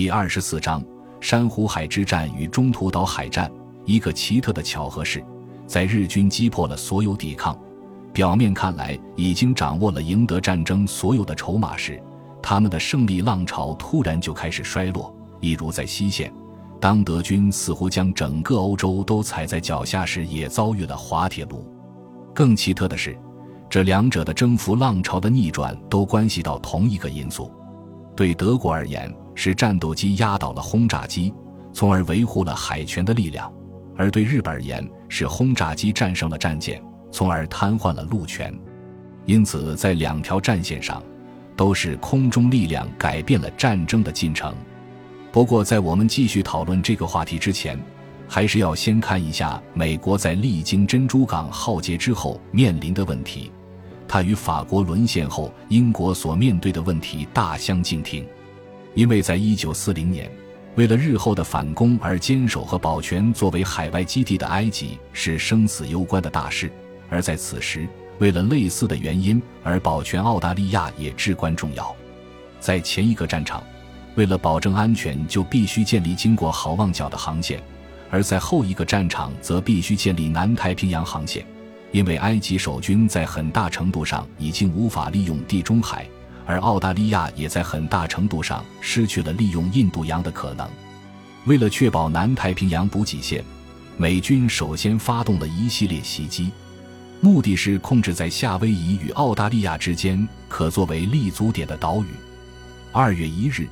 第二十四章珊瑚海之战与中途岛海战。一个奇特的巧合是，在日军击破了所有抵抗，表面看来已经掌握了赢得战争所有的筹码时，他们的胜利浪潮突然就开始衰落。一如在西线，当德军似乎将整个欧洲都踩在脚下时，也遭遇了滑铁卢。更奇特的是，这两者的征服浪潮的逆转都关系到同一个因素：对德国而言，使战斗机压倒了轰炸机，从而维护了海权的力量。而对日本而言，是轰炸机战胜了战舰，从而瘫痪了陆权。因此，在两条战线上，都是空中力量改变了战争的进程。不过，在我们继续讨论这个话题之前，还是要先看一下美国在历经珍珠港浩劫之后面临的问题。它与法国沦陷后英国所面对的问题大相径庭，因为在一九四零年。为了日后的反攻而坚守和保全作为海外基地的埃及是生死攸关的大事，而在此时，为了类似的原因而保全澳大利亚也至关重要。在前一个战场，为了保证安全，就必须建立经过好望角的航线；而在后一个战场，则必须建立南太平洋航线，因为埃及守军在很大程度上已经无法利用地中海。而澳大利亚也在很大程度上失去了利用印度洋的可能。为了确保南太平洋补给线，美军首先发动了一系列袭击，目的是控制在夏威夷与澳大利亚之间可作为立足点的岛屿。二月一日，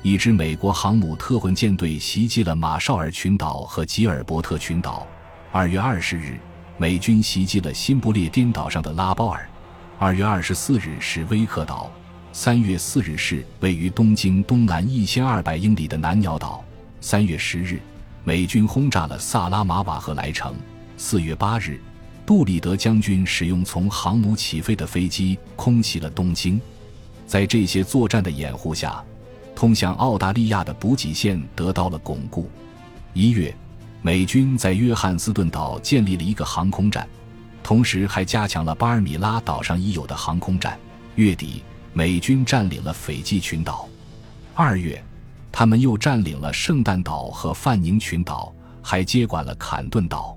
一支美国航母特混舰队袭击了马绍尔群岛和吉尔伯特群岛。二月二十日，美军袭击了新不列颠岛上的拉包尔。二月二十四日是威克岛。三月四日是位于东京东南一千二百英里的南鸟岛。三月十日，美军轰炸了萨拉马瓦和莱城。四月八日，杜立德将军使用从航母起飞的飞机空袭了东京。在这些作战的掩护下，通向澳大利亚的补给线得到了巩固。一月，美军在约翰斯顿岛建立了一个航空站，同时还加强了巴尔米拉岛上已有的航空站。月底。美军占领了斐济群岛，二月，他们又占领了圣诞岛和范宁群岛，还接管了坎顿岛。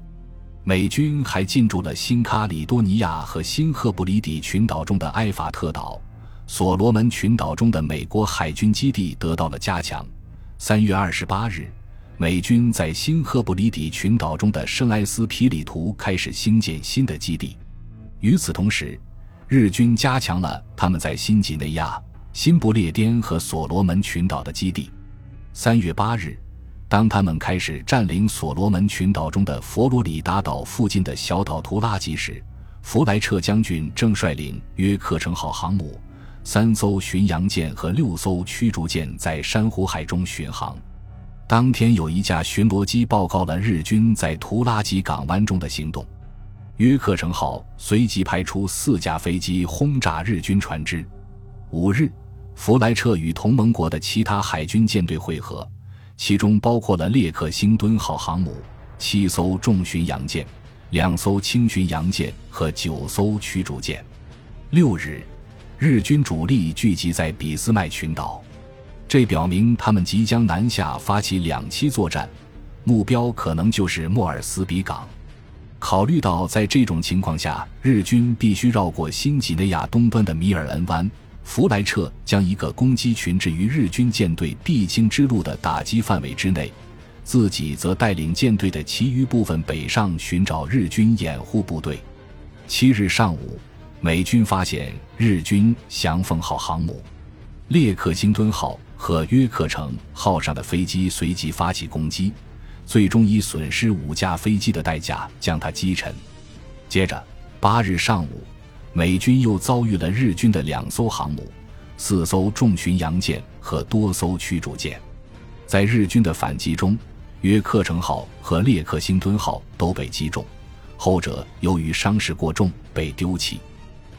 美军还进驻了新喀里多尼亚和新赫布里底群岛中的埃法特岛，所罗门群岛中的美国海军基地得到了加强。三月二十八日，美军在新赫布里底群岛中的圣埃斯皮里图开始兴建新的基地。与此同时，日军加强了他们在新几内亚、新不列颠和所罗门群岛的基地。三月八日，当他们开始占领所罗门群岛中的佛罗里达岛附近的小岛图拉吉时，弗莱彻将军正率领约克城号航母、三艘巡洋舰和六艘驱逐舰在珊瑚海中巡航。当天有一架巡逻机报告了日军在图拉吉港湾中的行动。约克城号随即派出四架飞机轰炸日军船只。五日，弗莱彻与同盟国的其他海军舰队会合，其中包括了列克星敦号航母、七艘重巡洋舰、两艘轻巡洋舰和九艘驱逐舰。六日，日军主力聚集在俾斯麦群岛，这表明他们即将南下发起两栖作战，目标可能就是莫尔斯比港。考虑到在这种情况下，日军必须绕过新几内亚东端的米尔恩湾，弗莱彻将一个攻击群置于日军舰队必经之路的打击范围之内，自己则带领舰队的其余部分北上寻找日军掩护部队。七日上午，美军发现日军翔凤号航母、列克星敦号和约克城号上的飞机随即发起攻击。最终以损失五架飞机的代价将它击沉。接着，八日上午，美军又遭遇了日军的两艘航母、四艘重巡洋舰和多艘驱逐舰。在日军的反击中，约克城号和列克星敦号都被击中，后者由于伤势过重被丢弃。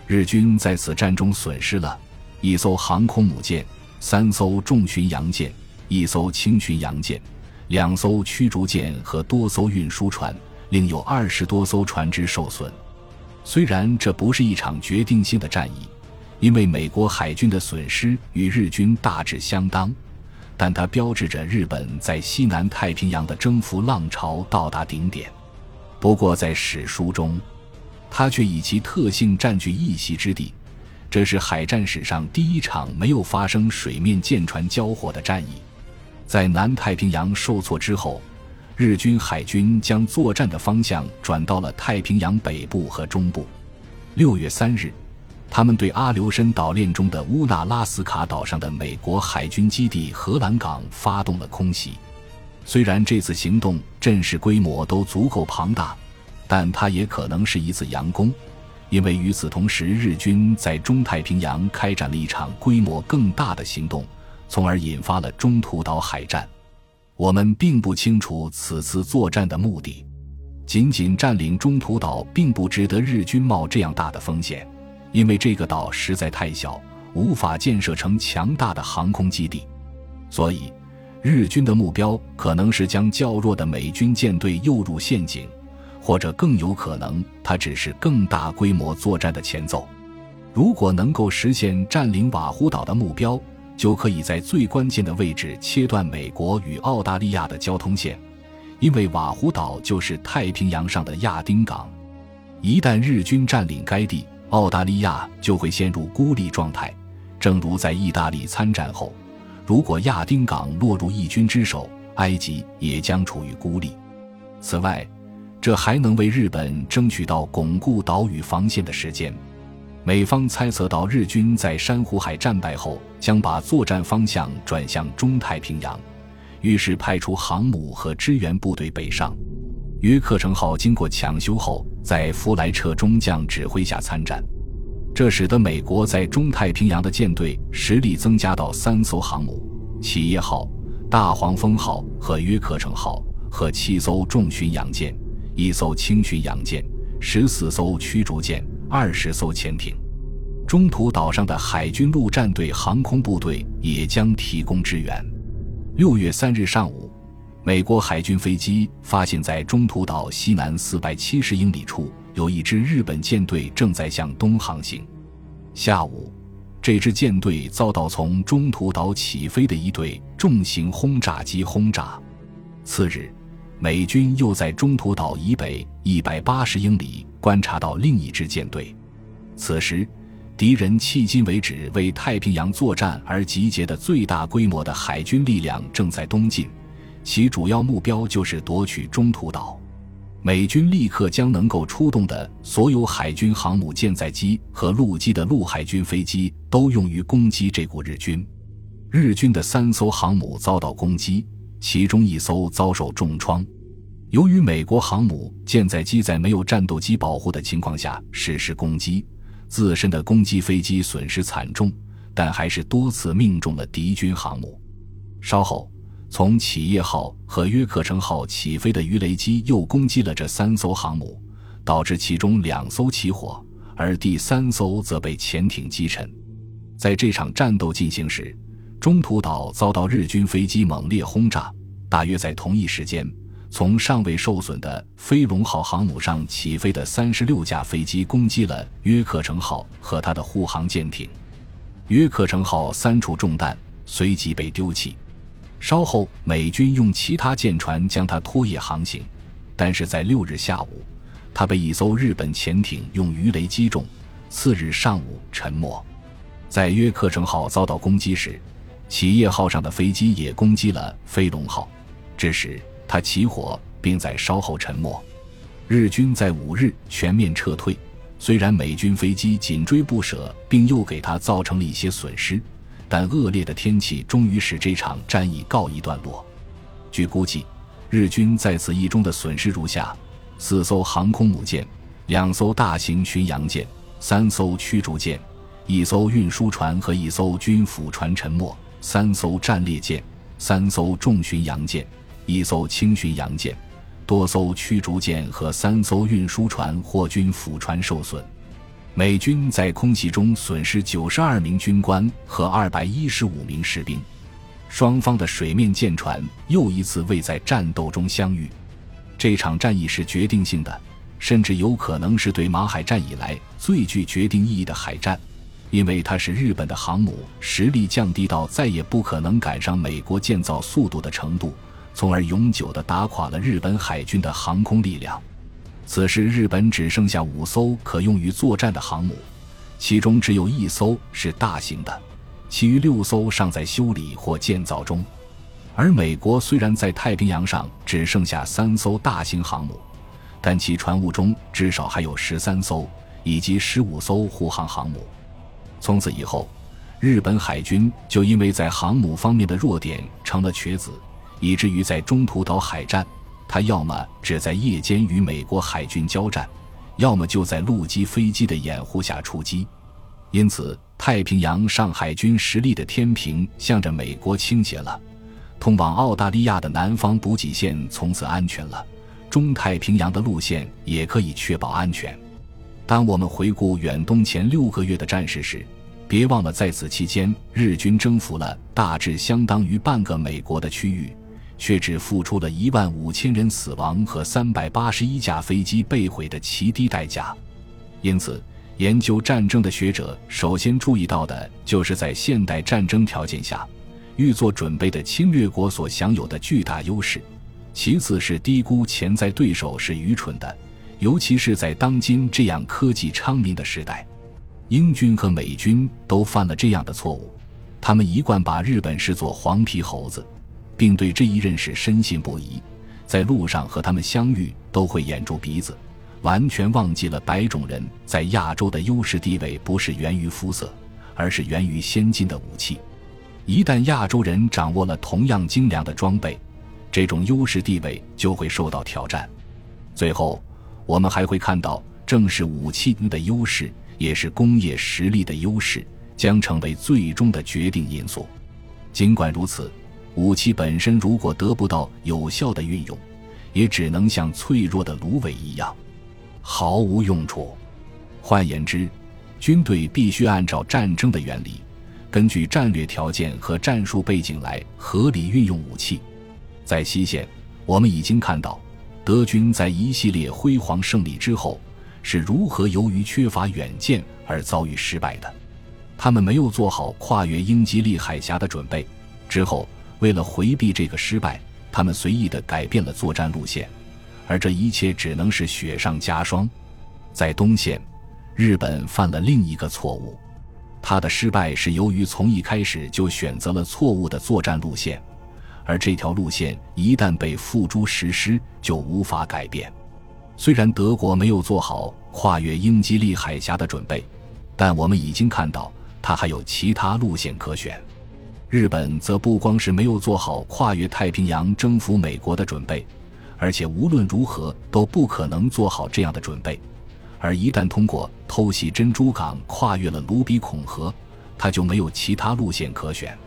日军在此战中损失了一艘航空母舰、三艘重巡洋舰、一艘轻巡洋舰。两艘驱逐舰和多艘运输船，另有二十多艘船只受损。虽然这不是一场决定性的战役，因为美国海军的损失与日军大致相当，但它标志着日本在西南太平洋的征服浪潮到达顶点。不过，在史书中，它却以其特性占据一席之地。这是海战史上第一场没有发生水面舰船交火的战役。在南太平洋受挫之后，日军海军将作战的方向转到了太平洋北部和中部。六月三日，他们对阿留申岛链中的乌纳拉斯卡岛上的美国海军基地荷兰港发动了空袭。虽然这次行动阵势规模都足够庞大，但它也可能是一次佯攻。因为与此同时，日军在中太平洋开展了一场规模更大的行动，从而引发了中途岛海战。我们并不清楚此次作战的目的。仅仅占领中途岛并不值得日军冒这样大的风险，因为这个岛实在太小，无法建设成强大的航空基地。所以，日军的目标可能是将较弱的美军舰队诱入陷阱。或者更有可能，它只是更大规模作战的前奏。如果能够实现占领瓦胡岛的目标，就可以在最关键的位置切断美国与澳大利亚的交通线，因为瓦胡岛就是太平洋上的亚丁港。一旦日军占领该地，澳大利亚就会陷入孤立状态，正如在意大利参战后，如果亚丁港落入义军之手，埃及也将处于孤立。此外，这还能为日本争取到巩固岛屿防线的时间。美方猜测到日军在珊瑚海战败后将把作战方向转向中太平洋，于是派出航母和支援部队北上。约克城号经过抢修后，在弗莱彻中将指挥下参战，这使得美国在中太平洋的舰队实力增加到三艘航母：企业号、大黄蜂号和约克城号，和七艘重巡洋舰。一艘轻巡洋舰、十四艘驱逐舰、二十艘潜艇，中途岛上的海军陆战队航空部队也将提供支援。六月三日上午，美国海军飞机发现，在中途岛西南四百七十英里处有一支日本舰队正在向东航行。下午，这支舰队遭到从中途岛起飞的一队重型轰炸机轰炸。次日。美军又在中途岛以北一百八十英里观察到另一支舰队。此时，敌人迄今为止为太平洋作战而集结的最大规模的海军力量正在东进，其主要目标就是夺取中途岛。美军立刻将能够出动的所有海军航母舰载机和陆基的陆海军飞机都用于攻击这股日军。日军的三艘航母遭到攻击。其中一艘遭受重创，由于美国航母舰载机在没有战斗机保护的情况下实施攻击，自身的攻击飞机损失惨重，但还是多次命中了敌军航母。稍后，从企业号和约克城号起飞的鱼雷机又攻击了这三艘航母，导致其中两艘起火，而第三艘则被潜艇击沉。在这场战斗进行时，中途岛遭到日军飞机猛烈轰炸，大约在同一时间，从尚未受损的飞龙号航母上起飞的三十六架飞机攻击了约克城号和它的护航舰艇。约克城号三处中弹，随即被丢弃。稍后，美军用其他舰船将它拖曳航行，但是在六日下午，它被一艘日本潜艇用鱼雷击中，次日上午沉没。在约克城号遭到攻击时，企业号上的飞机也攻击了飞龙号，这时它起火，并在稍后沉没。日军在五日全面撤退，虽然美军飞机紧追不舍，并又给他造成了一些损失，但恶劣的天气终于使这场战役告一段落。据估计，日军在此役中的损失如下：四艘航空母舰、两艘大型巡洋舰、三艘驱逐舰、一艘运输船和一艘军辅船沉没。三艘战列舰、三艘重巡洋舰、一艘轻巡洋舰、多艘驱逐舰和三艘运输船或军辅船受损。美军在空袭中损失九十二名军官和二百一十五名士兵。双方的水面舰船又一次未在战斗中相遇。这场战役是决定性的，甚至有可能是对马海战以来最具决定意义的海战。因为它使日本的航母实力降低到再也不可能赶上美国建造速度的程度，从而永久地打垮了日本海军的航空力量。此时，日本只剩下五艘可用于作战的航母，其中只有一艘是大型的，其余六艘尚在修理或建造中。而美国虽然在太平洋上只剩下三艘大型航母，但其船坞中至少还有十三艘以及十五艘护航航母。从此以后，日本海军就因为在航母方面的弱点成了瘸子，以至于在中途岛海战，他要么只在夜间与美国海军交战，要么就在陆基飞机的掩护下出击。因此，太平洋上海军实力的天平向着美国倾斜了。通往澳大利亚的南方补给线从此安全了，中太平洋的路线也可以确保安全。当我们回顾远东前六个月的战事时，别忘了在此期间，日军征服了大致相当于半个美国的区域，却只付出了一万五千人死亡和三百八十一架飞机被毁的奇低代价。因此，研究战争的学者首先注意到的就是在现代战争条件下。预做准备的侵略国所享有的巨大优势，其次是低估潜在对手是愚蠢的，尤其是在当今这样科技昌明的时代，英军和美军都犯了这样的错误。他们一贯把日本视作黄皮猴子，并对这一认识深信不疑，在路上和他们相遇都会掩住鼻子，完全忘记了白种人在亚洲的优势地位不是源于肤色，而是源于先进的武器。一旦亚洲人掌握了同样精良的装备，这种优势地位就会受到挑战。最后，我们还会看到，正是武器的优势，也是工业实力的优势，将成为最终的决定因素。尽管如此，武器本身如果得不到有效的运用，也只能像脆弱的芦苇一样，毫无用处。换言之，军队必须按照战争的原理。根据战略条件和战术背景来合理运用武器。在西线，我们已经看到德军在一系列辉煌胜利之后是如何由于缺乏远见而遭遇失败的。他们没有做好跨越英吉利海峡的准备。之后，为了回避这个失败，他们随意地改变了作战路线，而这一切只能是雪上加霜。在东线，日本犯了另一个错误。他的失败是由于从一开始就选择了错误的作战路线，而这条路线一旦被付诸实施，就无法改变。虽然德国没有做好跨越英吉利海峡的准备，但我们已经看到他还有其他路线可选。日本则不光是没有做好跨越太平洋征服美国的准备，而且无论如何都不可能做好这样的准备。而一旦通过偷袭珍珠港跨越了卢比孔河，他就没有其他路线可选。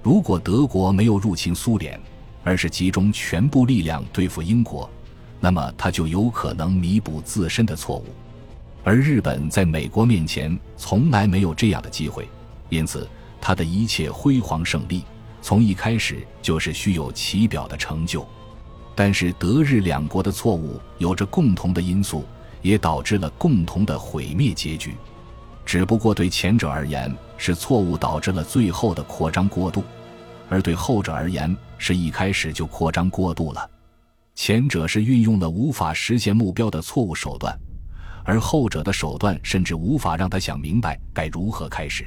如果德国没有入侵苏联，而是集中全部力量对付英国，那么他就有可能弥补自身的错误。而日本在美国面前从来没有这样的机会，因此他的一切辉煌胜利从一开始就是虚有其表的成就。但是德日两国的错误有着共同的因素。也导致了共同的毁灭结局，只不过对前者而言是错误导致了最后的扩张过度，而对后者而言是一开始就扩张过度了。前者是运用了无法实现目标的错误手段，而后者的手段甚至无法让他想明白该如何开始。